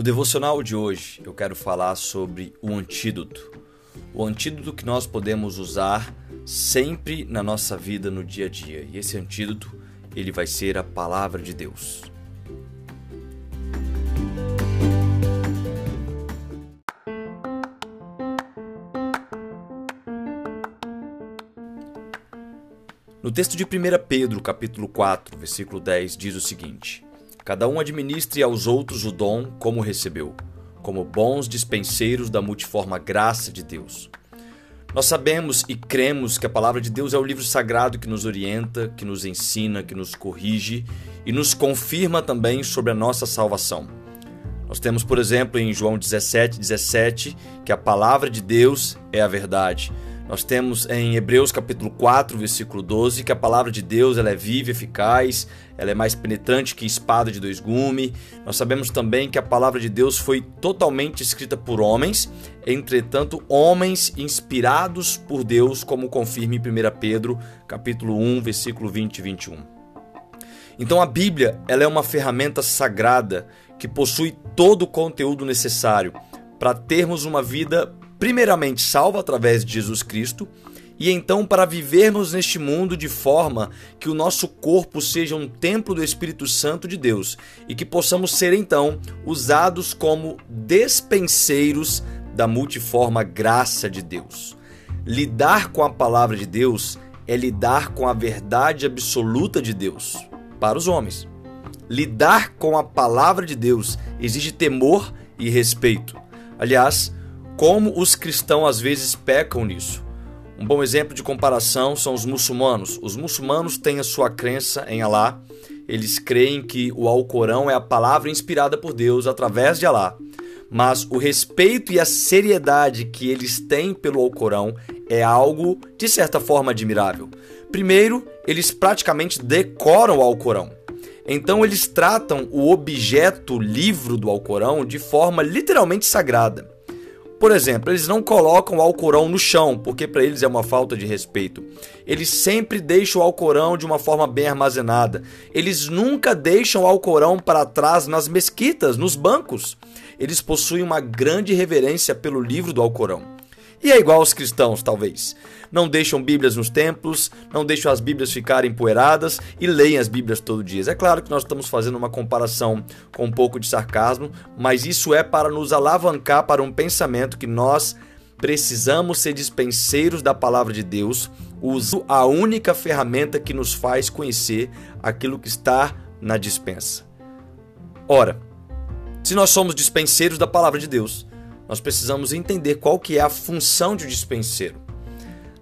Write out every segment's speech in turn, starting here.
No devocional de hoje, eu quero falar sobre o antídoto. O antídoto que nós podemos usar sempre na nossa vida no dia a dia. E esse antídoto, ele vai ser a palavra de Deus. No texto de 1 Pedro, capítulo 4, versículo 10, diz o seguinte: Cada um administre aos outros o dom como recebeu, como bons dispenseiros da multiforme graça de Deus. Nós sabemos e cremos que a palavra de Deus é o livro sagrado que nos orienta, que nos ensina, que nos corrige e nos confirma também sobre a nossa salvação. Nós temos, por exemplo, em João 17, 17, que a palavra de Deus é a verdade. Nós temos em Hebreus capítulo 4, versículo 12, que a palavra de Deus ela é viva eficaz, ela é mais penetrante que espada de dois gumes. Nós sabemos também que a palavra de Deus foi totalmente escrita por homens, entretanto, homens inspirados por Deus, como confirma em 1 Pedro, capítulo 1, versículo 20 e 21. Então a Bíblia, ela é uma ferramenta sagrada que possui todo o conteúdo necessário para termos uma vida primeiramente salvo através de Jesus Cristo, e então para vivermos neste mundo de forma que o nosso corpo seja um templo do Espírito Santo de Deus e que possamos ser então usados como despenseiros da multiforme graça de Deus. Lidar com a palavra de Deus é lidar com a verdade absoluta de Deus para os homens. Lidar com a palavra de Deus exige temor e respeito. Aliás, como os cristãos às vezes pecam nisso. Um bom exemplo de comparação são os muçulmanos. Os muçulmanos têm a sua crença em Alá. Eles creem que o Alcorão é a palavra inspirada por Deus através de Alá. Mas o respeito e a seriedade que eles têm pelo Alcorão é algo de certa forma admirável. Primeiro, eles praticamente decoram o Alcorão. Então eles tratam o objeto livro do Alcorão de forma literalmente sagrada. Por exemplo, eles não colocam o Alcorão no chão, porque para eles é uma falta de respeito. Eles sempre deixam o Alcorão de uma forma bem armazenada. Eles nunca deixam o Alcorão para trás nas mesquitas, nos bancos. Eles possuem uma grande reverência pelo livro do Alcorão. E é igual aos cristãos, talvez. Não deixam Bíblias nos templos, não deixam as Bíblias ficarem empoeiradas e leem as Bíblias todo dia. É claro que nós estamos fazendo uma comparação com um pouco de sarcasmo, mas isso é para nos alavancar para um pensamento que nós precisamos ser dispenseiros da palavra de Deus, usando a única ferramenta que nos faz conhecer aquilo que está na dispensa. Ora, se nós somos dispenseiros da palavra de Deus, nós precisamos entender qual que é a função de um dispenseiro.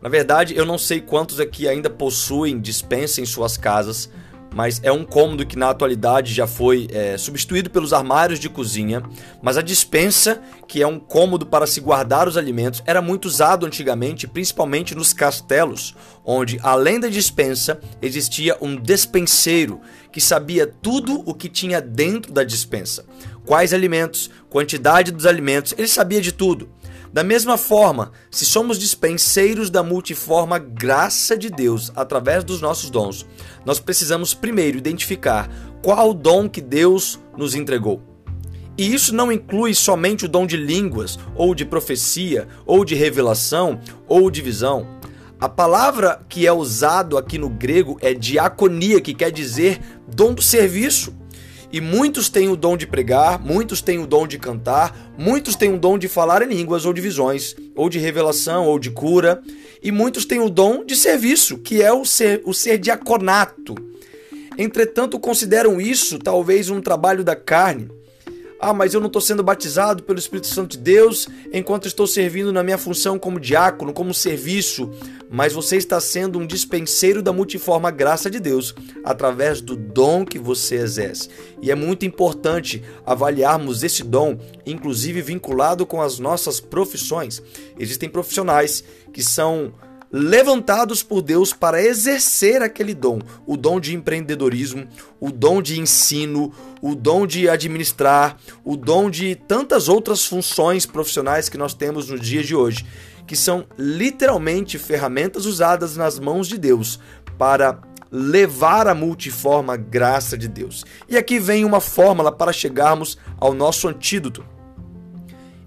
Na verdade, eu não sei quantos aqui ainda possuem dispensa em suas casas, mas é um cômodo que na atualidade já foi é, substituído pelos armários de cozinha. Mas a dispensa, que é um cômodo para se guardar os alimentos, era muito usado antigamente, principalmente nos castelos, onde além da dispensa existia um despenseiro que sabia tudo o que tinha dentro da dispensa quais alimentos, quantidade dos alimentos, ele sabia de tudo. Da mesma forma, se somos dispenseiros da multiforme graça de Deus através dos nossos dons, nós precisamos primeiro identificar qual dom que Deus nos entregou. E isso não inclui somente o dom de línguas, ou de profecia, ou de revelação, ou de visão. A palavra que é usado aqui no grego é diaconia, que quer dizer dom do serviço. E muitos têm o dom de pregar, muitos têm o dom de cantar, muitos têm o dom de falar em línguas ou de visões, ou de revelação, ou de cura, e muitos têm o dom de serviço, que é o ser, o ser diaconato. Entretanto, consideram isso talvez um trabalho da carne, ah, mas eu não estou sendo batizado pelo Espírito Santo de Deus enquanto estou servindo na minha função como diácono, como serviço. Mas você está sendo um dispenseiro da multiforme graça de Deus através do dom que você exerce. E é muito importante avaliarmos esse dom, inclusive vinculado com as nossas profissões. Existem profissionais que são levantados por Deus para exercer aquele dom, o dom de empreendedorismo, o dom de ensino, o dom de administrar, o dom de tantas outras funções profissionais que nós temos nos dias de hoje, que são literalmente ferramentas usadas nas mãos de Deus para levar a multiforme graça de Deus. E aqui vem uma fórmula para chegarmos ao nosso antídoto.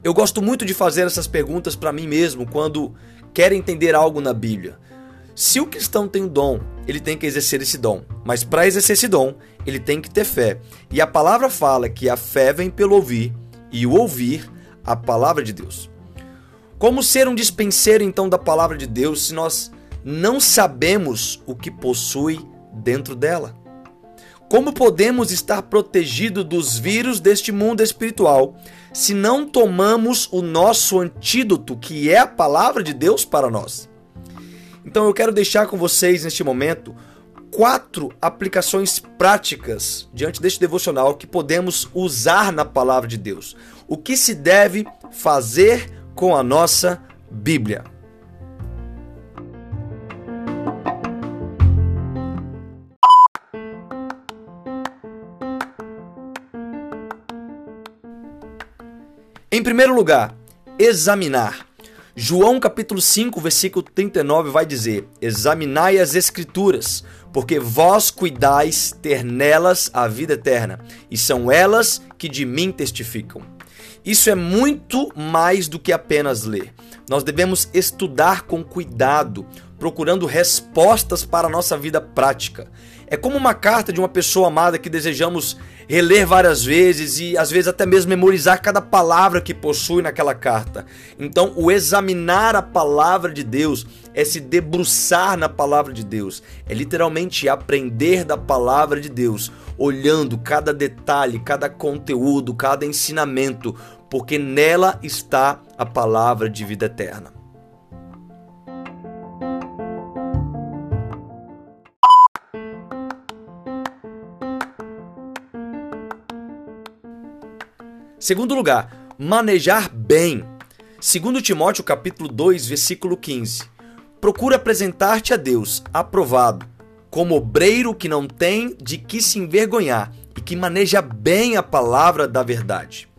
Eu gosto muito de fazer essas perguntas para mim mesmo quando quero entender algo na Bíblia. Se o cristão tem um dom, ele tem que exercer esse dom. Mas para exercer esse dom, ele tem que ter fé. E a palavra fala que a fé vem pelo ouvir e o ouvir a palavra de Deus. Como ser um dispenseiro então da palavra de Deus se nós não sabemos o que possui dentro dela? Como podemos estar protegidos dos vírus deste mundo espiritual se não tomamos o nosso antídoto, que é a palavra de Deus para nós? Então eu quero deixar com vocês neste momento quatro aplicações práticas diante deste devocional que podemos usar na palavra de Deus. O que se deve fazer com a nossa Bíblia. Primeiro lugar, examinar. João capítulo 5, versículo 39 vai dizer: Examinai as escrituras, porque vós cuidais ter nelas a vida eterna, e são elas que de mim testificam. Isso é muito mais do que apenas ler. Nós devemos estudar com cuidado, procurando respostas para a nossa vida prática. É como uma carta de uma pessoa amada que desejamos reler várias vezes e às vezes até mesmo memorizar cada palavra que possui naquela carta. Então, o examinar a palavra de Deus é se debruçar na palavra de Deus, é literalmente aprender da palavra de Deus, olhando cada detalhe, cada conteúdo, cada ensinamento, porque nela está a palavra de vida eterna. Segundo lugar, manejar bem. Segundo Timóteo capítulo 2, versículo 15. Procura apresentar-te a Deus aprovado, como obreiro que não tem de que se envergonhar e que maneja bem a palavra da verdade.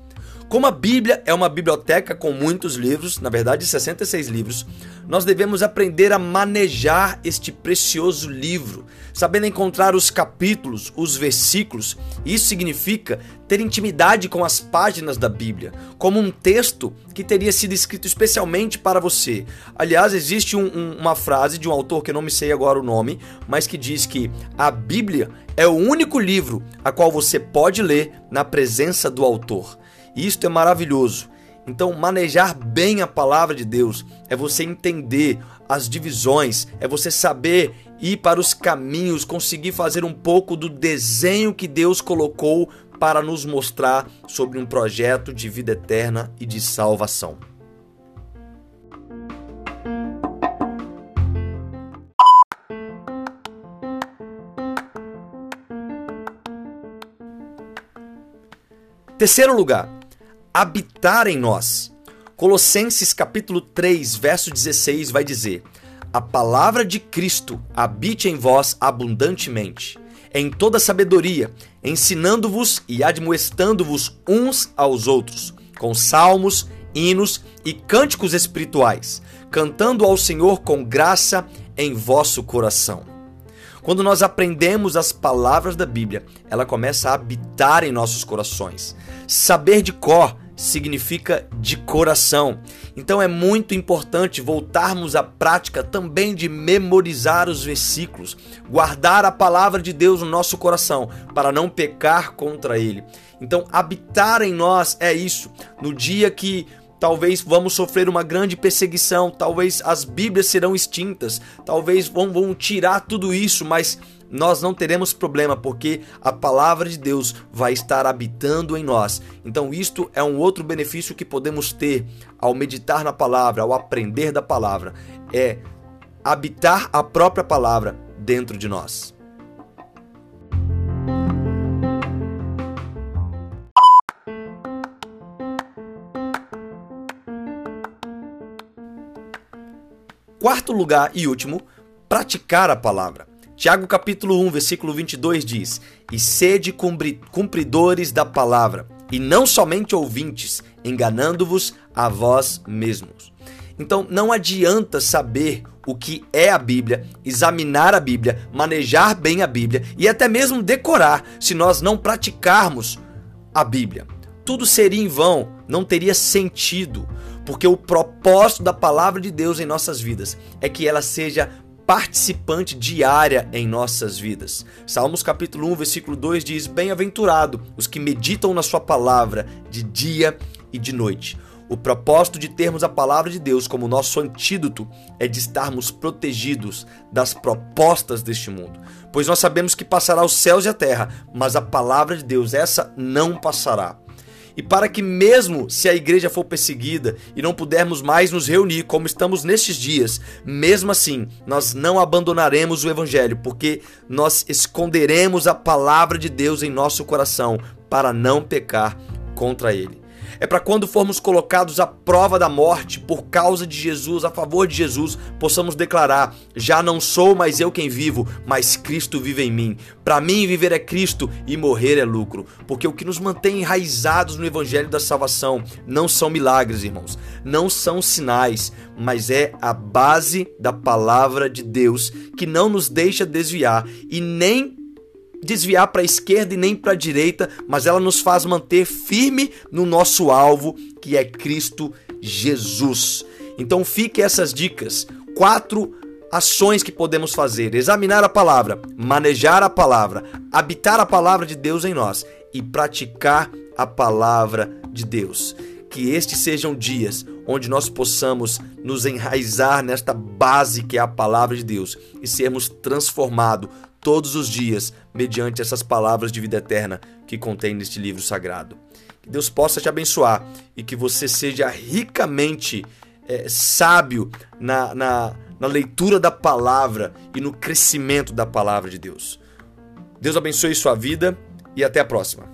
Como a Bíblia é uma biblioteca com muitos livros, na verdade 66 livros, nós devemos aprender a manejar este precioso livro, sabendo encontrar os capítulos, os versículos. Isso significa ter intimidade com as páginas da Bíblia, como um texto que teria sido escrito especialmente para você. Aliás, existe um, um, uma frase de um autor que eu não me sei agora o nome, mas que diz que a Bíblia é o único livro a qual você pode ler na presença do autor. Isto é maravilhoso. Então, manejar bem a palavra de Deus é você entender as divisões, é você saber ir para os caminhos, conseguir fazer um pouco do desenho que Deus colocou para nos mostrar sobre um projeto de vida eterna e de salvação. Terceiro lugar, habitar em nós. Colossenses capítulo 3, verso 16 vai dizer: A palavra de Cristo habite em vós abundantemente, em toda sabedoria, ensinando-vos e admoestando-vos uns aos outros, com salmos, hinos e cânticos espirituais, cantando ao Senhor com graça em vosso coração. Quando nós aprendemos as palavras da Bíblia, ela começa a habitar em nossos corações. Saber de cor significa de coração. Então é muito importante voltarmos à prática também de memorizar os versículos, guardar a palavra de Deus no nosso coração para não pecar contra ele. Então, habitar em nós é isso. No dia que talvez vamos sofrer uma grande perseguição, talvez as Bíblias serão extintas, talvez vão, vão tirar tudo isso, mas nós não teremos problema porque a palavra de Deus vai estar habitando em nós. Então, isto é um outro benefício que podemos ter ao meditar na palavra, ao aprender da palavra, é habitar a própria palavra dentro de nós. Quarto lugar e último, praticar a palavra. Tiago capítulo 1, versículo 22 diz: E sede cumpridores da palavra, e não somente ouvintes, enganando-vos a vós mesmos. Então não adianta saber o que é a Bíblia, examinar a Bíblia, manejar bem a Bíblia e até mesmo decorar se nós não praticarmos a Bíblia. Tudo seria em vão, não teria sentido, porque o propósito da palavra de Deus em nossas vidas é que ela seja participante diária em nossas vidas. Salmos capítulo 1, versículo 2 diz: Bem-aventurado os que meditam na sua palavra de dia e de noite. O propósito de termos a palavra de Deus como nosso antídoto é de estarmos protegidos das propostas deste mundo. Pois nós sabemos que passará os céus e a terra, mas a palavra de Deus, essa não passará e para que, mesmo se a igreja for perseguida e não pudermos mais nos reunir como estamos nestes dias, mesmo assim, nós não abandonaremos o Evangelho, porque nós esconderemos a palavra de Deus em nosso coração para não pecar contra ele é para quando formos colocados à prova da morte por causa de Jesus, a favor de Jesus, possamos declarar: já não sou mais eu quem vivo, mas Cristo vive em mim. Para mim, viver é Cristo e morrer é lucro, porque o que nos mantém enraizados no evangelho da salvação não são milagres, irmãos, não são sinais, mas é a base da palavra de Deus que não nos deixa desviar e nem desviar para a esquerda e nem para a direita, mas ela nos faz manter firme no nosso alvo, que é Cristo Jesus. Então fique essas dicas, quatro ações que podemos fazer: examinar a palavra, manejar a palavra, habitar a palavra de Deus em nós e praticar a palavra de Deus. Que estes sejam dias onde nós possamos nos enraizar nesta base que é a palavra de Deus e sermos transformados todos os dias mediante essas palavras de vida eterna que contém neste livro sagrado. Que Deus possa te abençoar e que você seja ricamente é, sábio na, na, na leitura da palavra e no crescimento da palavra de Deus. Deus abençoe sua vida e até a próxima.